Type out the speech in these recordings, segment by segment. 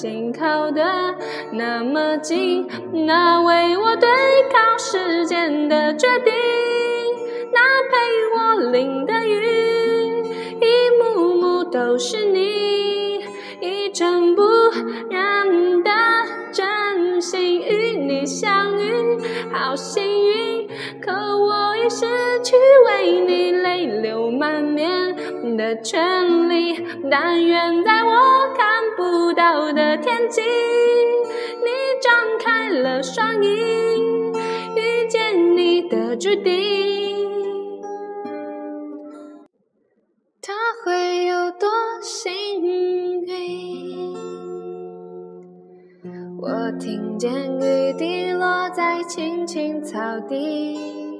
紧靠得那么近，那为我对抗时间的决定，那陪我淋的雨。一幕幕都是你为你泪流满面的权利。但愿在我看不到的天际，你张开了双翼，遇见你的注定。他会有多幸运我听见雨滴落在青青草地，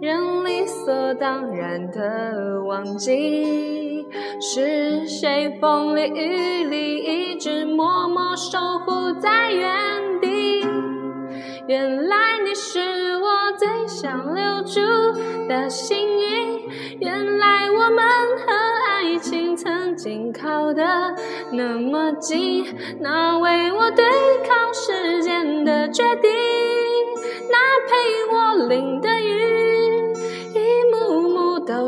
人理所当然的忘记，是谁风里雨里一直默默守护在原地？原来你是我最想留住的幸运，原来我们和爱情曾经靠得那么近，那为我对抗时间的决定，那陪我淋的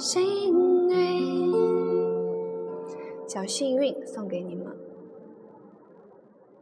幸运，小幸运送给你们。